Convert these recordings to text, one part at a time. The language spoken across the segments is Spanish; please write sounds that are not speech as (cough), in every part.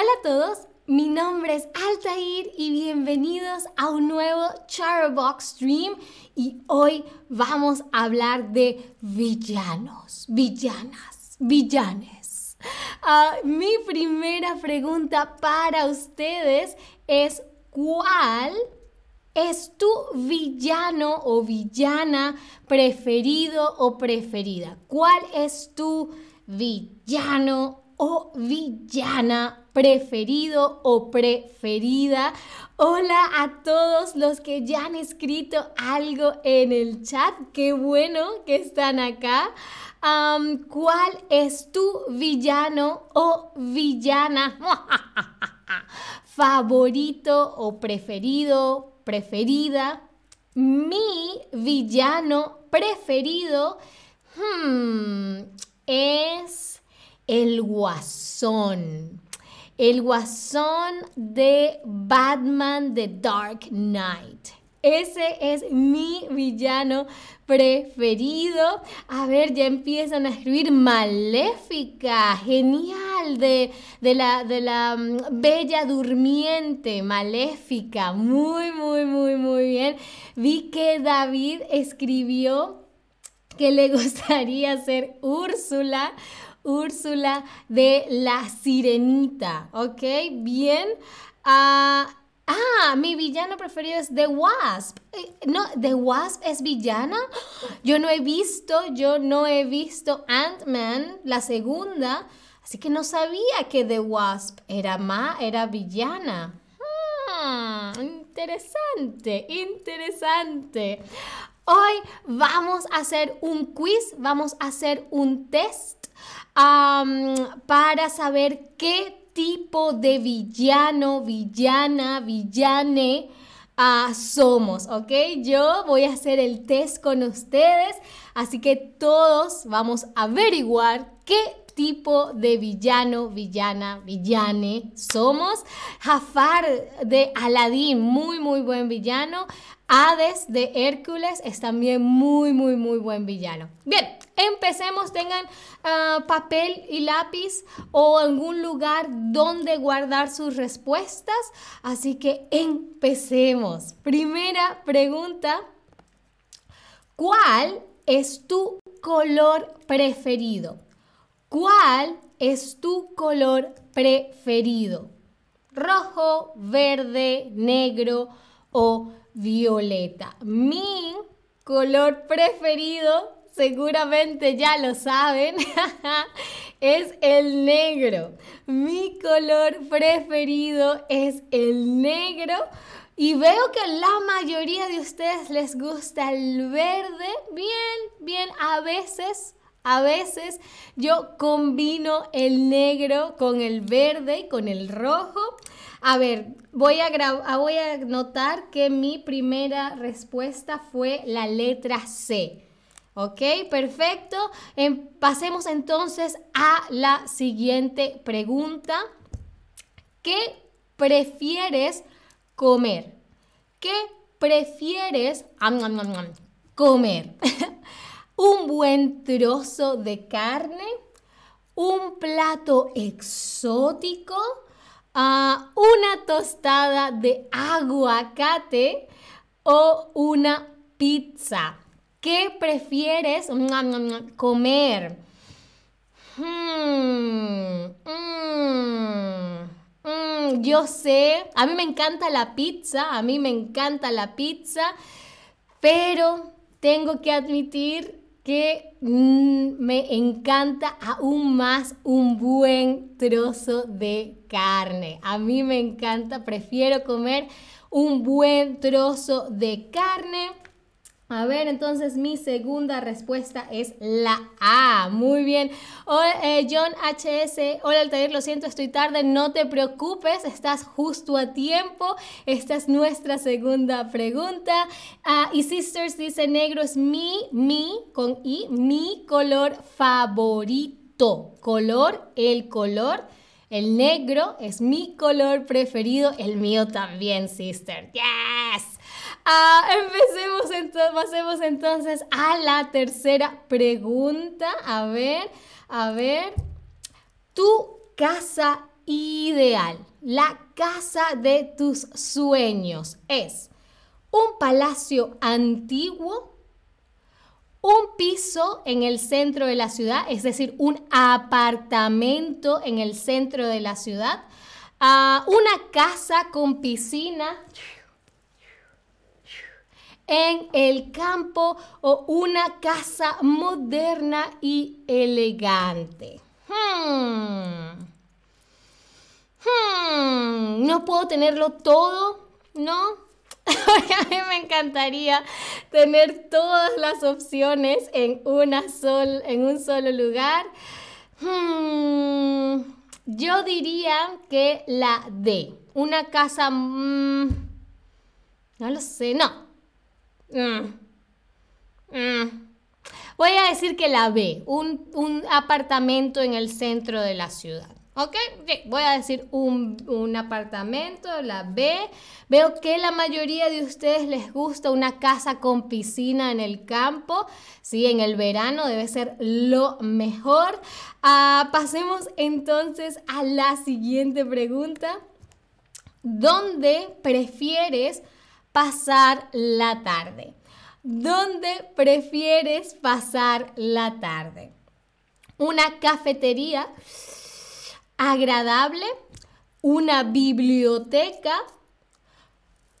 Hola a todos, mi nombre es Altair y bienvenidos a un nuevo Charbox Stream y hoy vamos a hablar de villanos, villanas, villanes. Ah, mi primera pregunta para ustedes es ¿cuál es tu villano o villana preferido o preferida? ¿Cuál es tu villano o villana preferido o preferida. Hola a todos los que ya han escrito algo en el chat. Qué bueno que están acá. ¿Cuál es tu villano o villana (laughs) favorito o preferido, preferida? Mi villano preferido hmm, es el guasón. El guasón de Batman The Dark Knight. Ese es mi villano preferido. A ver, ya empiezan a escribir Maléfica. Genial. De, de, la, de la mm, Bella Durmiente. Maléfica. Muy, muy, muy, muy bien. Vi que David escribió que le (laughs) gustaría ser Úrsula. Úrsula de la Sirenita, ¿ok? Bien. ah, ah mi villano preferido es The Wasp. Eh, no, The Wasp es villana. Yo no he visto, yo no he visto Ant-Man, la segunda. Así que no sabía que The Wasp era ma, era villana. Hmm, interesante, interesante. Hoy vamos a hacer un quiz, vamos a hacer un test para saber qué tipo de villano, villana, villane ah, somos, ¿ok? Yo voy a hacer el test con ustedes, así que todos vamos a averiguar qué tipo de villano, villana, villane somos. Jafar de Aladdin, muy, muy buen villano. Hades de Hércules es también muy, muy, muy buen villano. Bien, empecemos. Tengan ah, papel y lápiz o algún lugar donde guardar sus respuestas. Así que empecemos. Primera pregunta. ¿Cuál es tu color preferido? ¿Cuál es tu color preferido? ¿Rojo, verde, negro o violeta? Mi color preferido, seguramente ya lo saben, (laughs) es el negro. Mi color preferido es el negro. Y veo que la mayoría de ustedes les gusta el verde. Bien, bien, a veces a veces yo combino el negro con el verde y con el rojo. A ver, voy a, ah, voy a notar que mi primera respuesta fue la letra C. ¿Ok? Perfecto. Em, pasemos entonces a la siguiente pregunta. ¿Qué prefieres comer? ¿Qué prefieres comer? (laughs) un buen trozo de carne, un plato exótico, ah, una tostada de aguacate o una pizza. ¿Qué prefieres comer? Hmm, mm, mm, yo sé, a mí me encanta la pizza, a mí me encanta la pizza, pero tengo que admitir que mm, me encanta aún más un buen trozo de carne. A mí me encanta, prefiero comer un buen trozo de carne a ver, entonces mi segunda respuesta es la A. Muy bien. Eh, John HS, hola Altair, lo siento, estoy tarde. No te preocupes, estás justo a tiempo. Esta es nuestra segunda pregunta. Ah, y Sisters dice, negro es mi, mi, con I, mi color favorito. Color, el color. El negro es mi color preferido, el mío también, sister. Yes. (laughs) Ah, empecemos entonces, pasemos entonces a la tercera pregunta. A ver, a ver. ¿Tu casa ideal, la casa de tus sueños es un palacio antiguo, un piso en el centro de la ciudad, es decir, un apartamento en el centro de la ciudad, ah, una casa con piscina en el campo o una casa moderna y elegante. Hmm. Hmm. No puedo tenerlo todo, ¿no? (laughs) a mí me encantaría tener todas las opciones en, una sol, en un solo lugar. Hmm. Yo diría que la D. Una casa... Mm, no lo sé, no. Mm. Mm. Voy a decir que la B, un, apartamento en el centro de la ciudad. ¿Ok? Voy a decir un, un, apartamento, la B. Veo que la mayoría de ustedes les gusta una casa con piscina en el campo. Sí, en el verano debe ser lo mejor. Ah, pasemos entonces a la siguiente pregunta. ¿Dónde prefieres pasar la tarde? ¿Dónde prefieres pasar la tarde? ¿Una cafetería agradable? ¿Una biblioteca?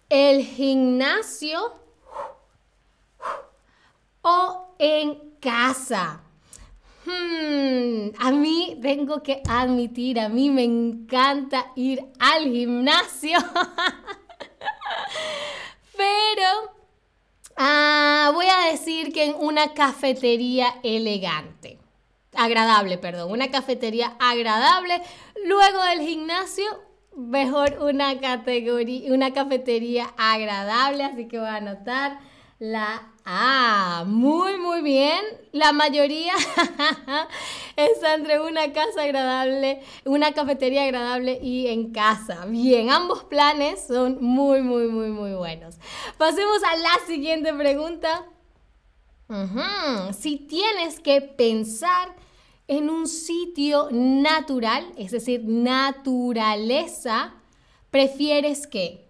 ¿El gimnasio? ¿O en casa? Hmm, a mí tengo que admitir, a mí me encanta ir al gimnasio. (laughs) Pero ah, voy a decir que en una cafetería elegante. Agradable, perdón. Una cafetería agradable. Luego del gimnasio, mejor una categoría, una cafetería agradable. Así que voy a anotar la A. Muy, muy bien. La mayoría (laughs) está entre una casa agradable, una cafetería agradable y en casa. Bien, ambos planes son muy, muy, muy, muy buenos. Pasemos a la siguiente pregunta. Si tienes que pensar en un sitio natural, es decir, naturaleza, ¿prefieres qué?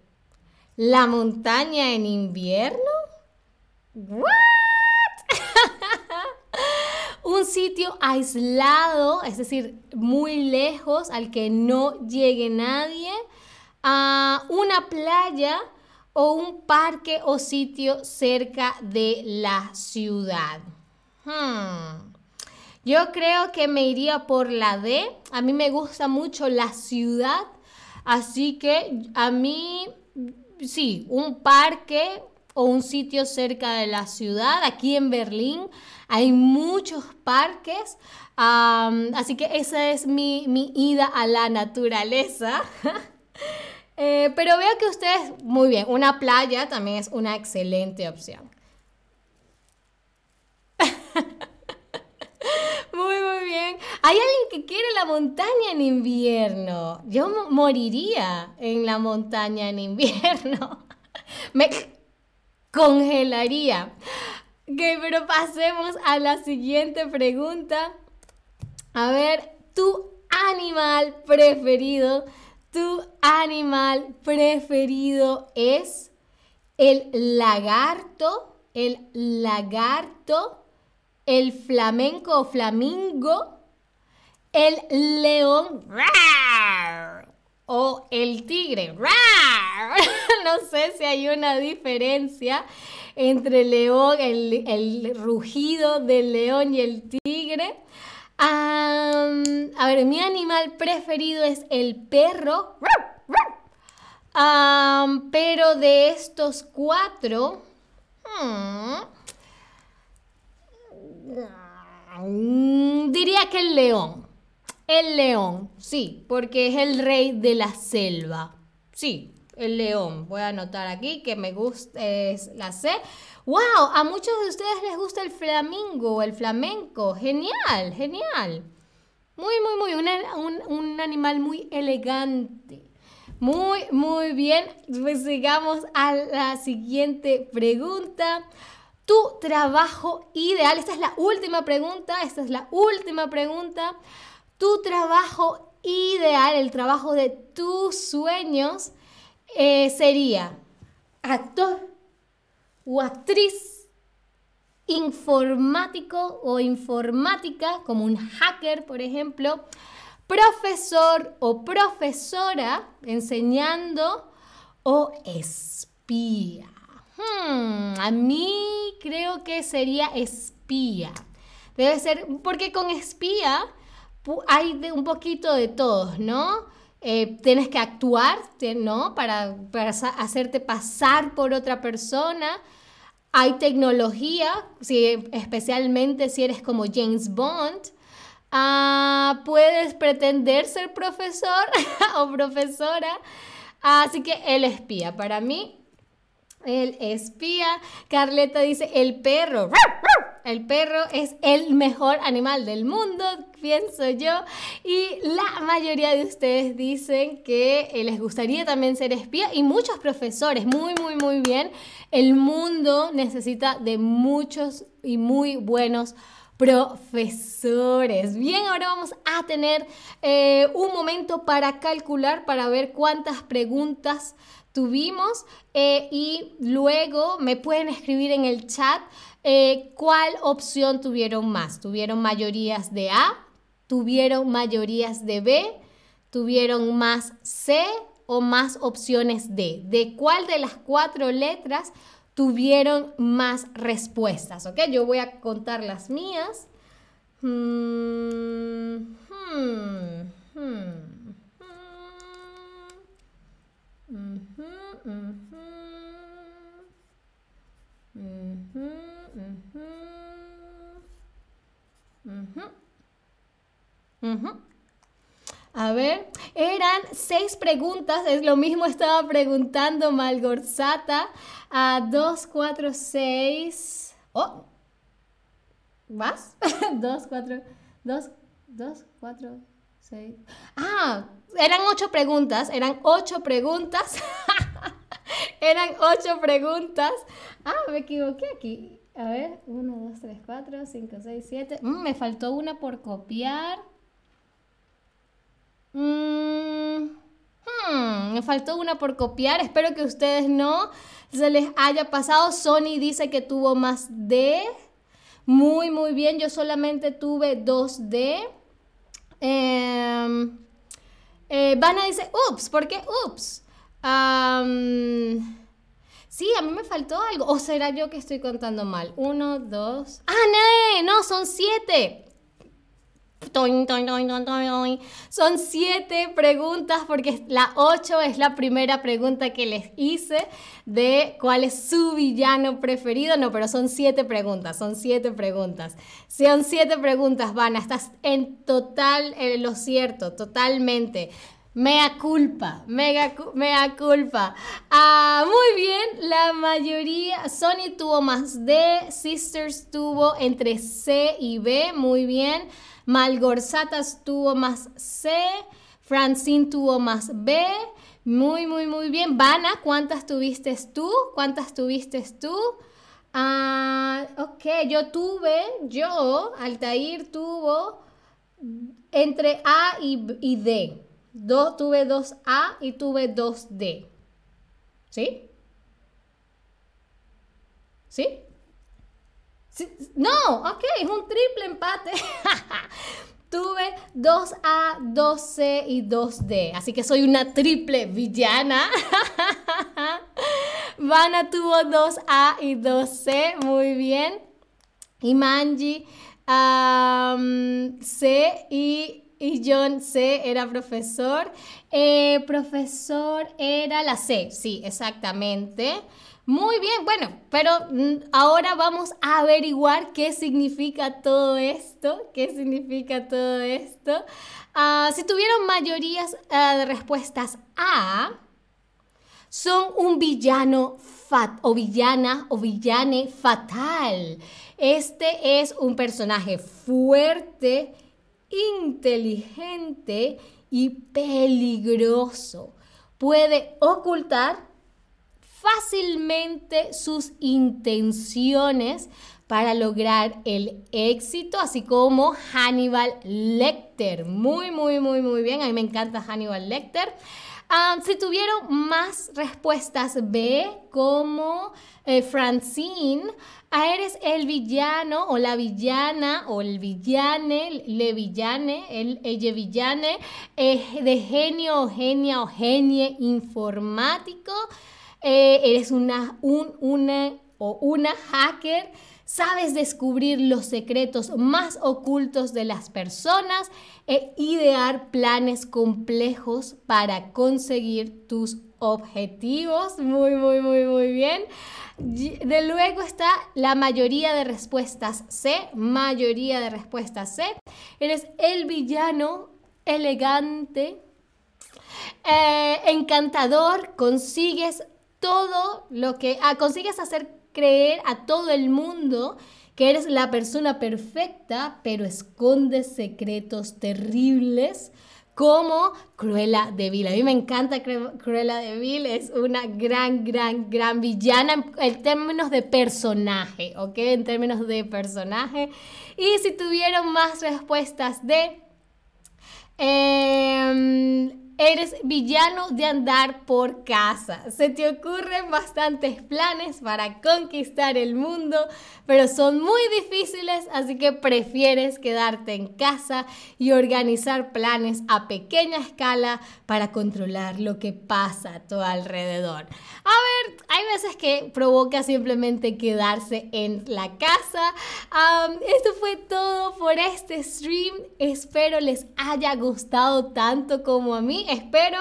¿La montaña en invierno? ¿What? (laughs) un sitio aislado, es decir, muy lejos, al que no llegue nadie, a una playa o un parque o sitio cerca de la ciudad. Hmm. Yo creo que me iría por la D. A mí me gusta mucho la ciudad, así que a mí sí, un parque o un sitio cerca de la ciudad. Aquí en Berlín hay muchos parques, así que esa es mi, ida a la naturaleza. (laughs) Eh, pero veo que ustedes, muy bien, una playa también es una excelente opción. (laughs) Muy, muy bien. Hay alguien que quiere la montaña en invierno. Yo moriría en la montaña en invierno. (laughs) Me congelaría. Ok, pero pasemos a la siguiente pregunta. A ver, tu animal preferido, tu animal preferido es el lagarto, el lagarto, el flamenco o flamingo, el león o el tigre. (laughs) no sé si hay una diferencia entre el león, el, rugido del león y el tigre. a ver, mi animal preferido es el perro. pero de estos cuatro, hmm, diría que el león. El león, sí, porque es el rey de la selva. Sí, el león. Voy a anotar aquí que me gusta, es la C. ¡Wow! A muchos de ustedes les gusta el flamingo, el flamenco. Genial, genial. Muy, muy, muy. Un, animal muy elegante. Muy, muy bien. Pues sigamos a la siguiente pregunta. Tu trabajo ideal. Esta es la última pregunta. Esta es la última pregunta. Tu trabajo ideal, el trabajo de tus sueños eh, sería actor o actriz informático o informática, como un hacker, por ejemplo, profesor o profesora enseñando o espía. Hmm, a mí creo que sería espía. Debe ser, porque con espía hay de un poquito de todos, ¿no? Eh, tienes que actuar, ¿no? Para, hacerte pasar por otra persona. Hay tecnología, si, especialmente si eres como James Bond. Ah, puedes pretender ser profesor (laughs) o profesora. Así que el espía, para mí, el espía. Carleta dice, el perro. El perro es el mejor animal del mundo, pienso yo. Y la mayoría de ustedes dicen que eh, les gustaría también ser espía. Y muchos profesores, muy, muy, muy bien. El mundo necesita de muchos y muy buenos profesores. Bien, ahora vamos a tener eh, un momento para calcular, para ver cuántas preguntas tuvimos eh, y luego me pueden escribir en el chat eh, cuál opción tuvieron más. ¿Tuvieron mayorías de A? ¿Tuvieron mayorías de B? ¿Tuvieron más C o más opciones D? ¿De cuál de las cuatro letras tuvieron más respuestas? ¿Ok? Yo voy a contar las mías. Hmm, hmm, hmm. A ver, eran seis preguntas, es lo mismo estaba preguntando Malgorzata a 2, 4, 6. Oh, ¿vas? 2, 4, 2, 2, 4, 6. Ah, eran ocho preguntas, eran ocho preguntas. (laughs) eran ocho preguntas. Ah, me equivoqué aquí. A ver, 1, 2, 3, 4, 5, 6, 7. me faltó una por copiar. Mm, hmm, me faltó una por copiar. Espero que ustedes no se les haya pasado. Sony dice que tuvo más D. Muy, muy bien. Yo solamente tuve dos D. Eh, eh, Vanna dice, ups, ¿por qué ups? Sí, a mí me faltó algo. ¿O será yo que estoy contando mal? Uno, dos. ¡Ah, no! No, son siete. Son siete preguntas porque la ocho es la primera pregunta que les hice de cuál es su villano preferido. No, pero son siete preguntas, son siete preguntas. Son siete preguntas, Van, estás en total, en lo cierto, totalmente. Mea culpa, mega, mea culpa. Ah, muy bien, la mayoría, Sony tuvo más D, Sisters tuvo entre C y B, muy bien. Malgorzatas tuvo más C, Francine tuvo más B, muy, muy, muy bien. Vana, ¿cuántas tuviste tú? ¿Cuántas tuviste tú? Ah, ok, yo tuve, yo, Altair tuvo entre A y, y D tuve 2A y tuve 2D. ¿Sí? ¿Sí? No, ok, es un triple empate. (laughs) tuve 2A, 2C y 2D. Así que soy una triple villana. (laughs) Vana tuvo 2A y 2C. Muy bien. Y Manji C y y John C era profesor. Eh, profesor era la C, sí, exactamente. Muy bien, bueno, pero mm, ahora vamos a averiguar qué significa todo esto, qué significa todo esto. Ah, si tuvieron mayorías ah, de respuestas A, son un villano fat o villana o villane fatal. Este es un personaje fuerte, inteligente y peligroso. Puede ocultar fácilmente sus intenciones para lograr el éxito, así como Hannibal Lecter. Muy, muy, muy, muy bien. A mí me encanta Hannibal Lecter. Ah, si tuvieron más respuestas B, como eh, Francine, ah, eres el villano o la villana o el villane, le villane, el, ella villane, eh, de genio o genia o genie informático. Eh, eres una, un, una o una hacker sabes descubrir los secretos más ocultos de las personas e idear planes complejos para conseguir tus objetivos. Muy, muy, muy, muy bien. De luego está la mayoría de respuestas C, mayoría de respuestas C. Eres el villano elegante, eh, encantador, consigues todo lo que... Ah, consigues hacer creer a todo el mundo que eres la persona perfecta, pero escondes secretos terribles como Cruella de. A mí me encanta Cruella de es una gran, gran, gran villana en, términos de personaje, ¿ok? En términos de personaje. Y si tuvieron más respuestas de... Em, Eres villano de andar por casa. Se te ocurren bastantes planes para conquistar el mundo, pero son muy difíciles, así que prefieres quedarte en casa y organizar planes a pequeña escala para controlar lo que pasa a tu alrededor. A ver, hay veces que provoca simplemente quedarse en la casa. esto fue todo por este stream. Espero les haya gustado tanto como a mí (laughs) espero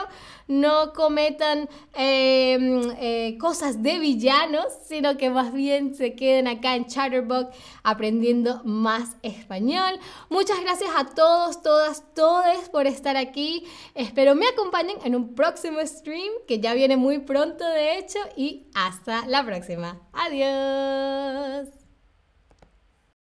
no cometan em, eh, cosas de villanos, sino que más bien se queden acá en Chatterbox aprendiendo más español. Muchas gracias a todos, todas, todes por estar aquí. Espero me acompañen en un próximo stream que ya viene muy pronto de hecho y hasta la próxima. Adiós.